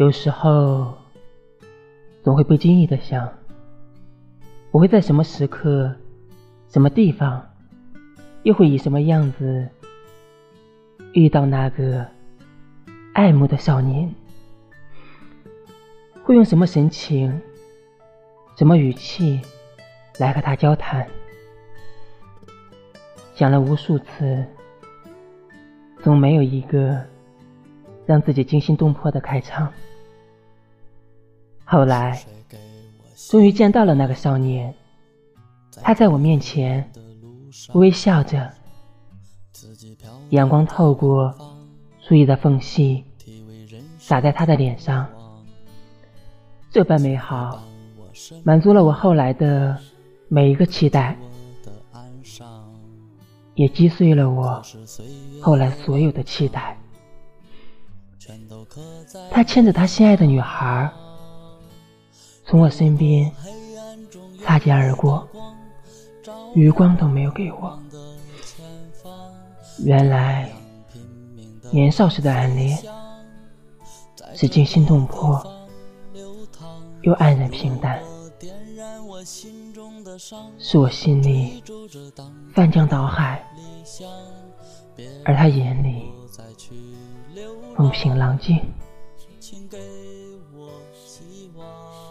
有时候，总会不经意的想，我会在什么时刻、什么地方，又会以什么样子遇到那个爱慕的少年？会用什么神情、什么语气来和他交谈？想了无数次，总没有一个让自己惊心动魄的开场。后来，终于见到了那个少年。他在我面前微笑着，阳光透过树叶的缝隙，洒在他的脸上。这般美好，满足了我后来的每一个期待，也击碎了我后来所有的期待。他牵着他心爱的女孩。从我身边擦肩而过，余光都没有给我。原来年少时的暗恋是惊心动魄，又黯然平淡，是我心里翻江倒海，而他眼里风平浪静。请给我希望。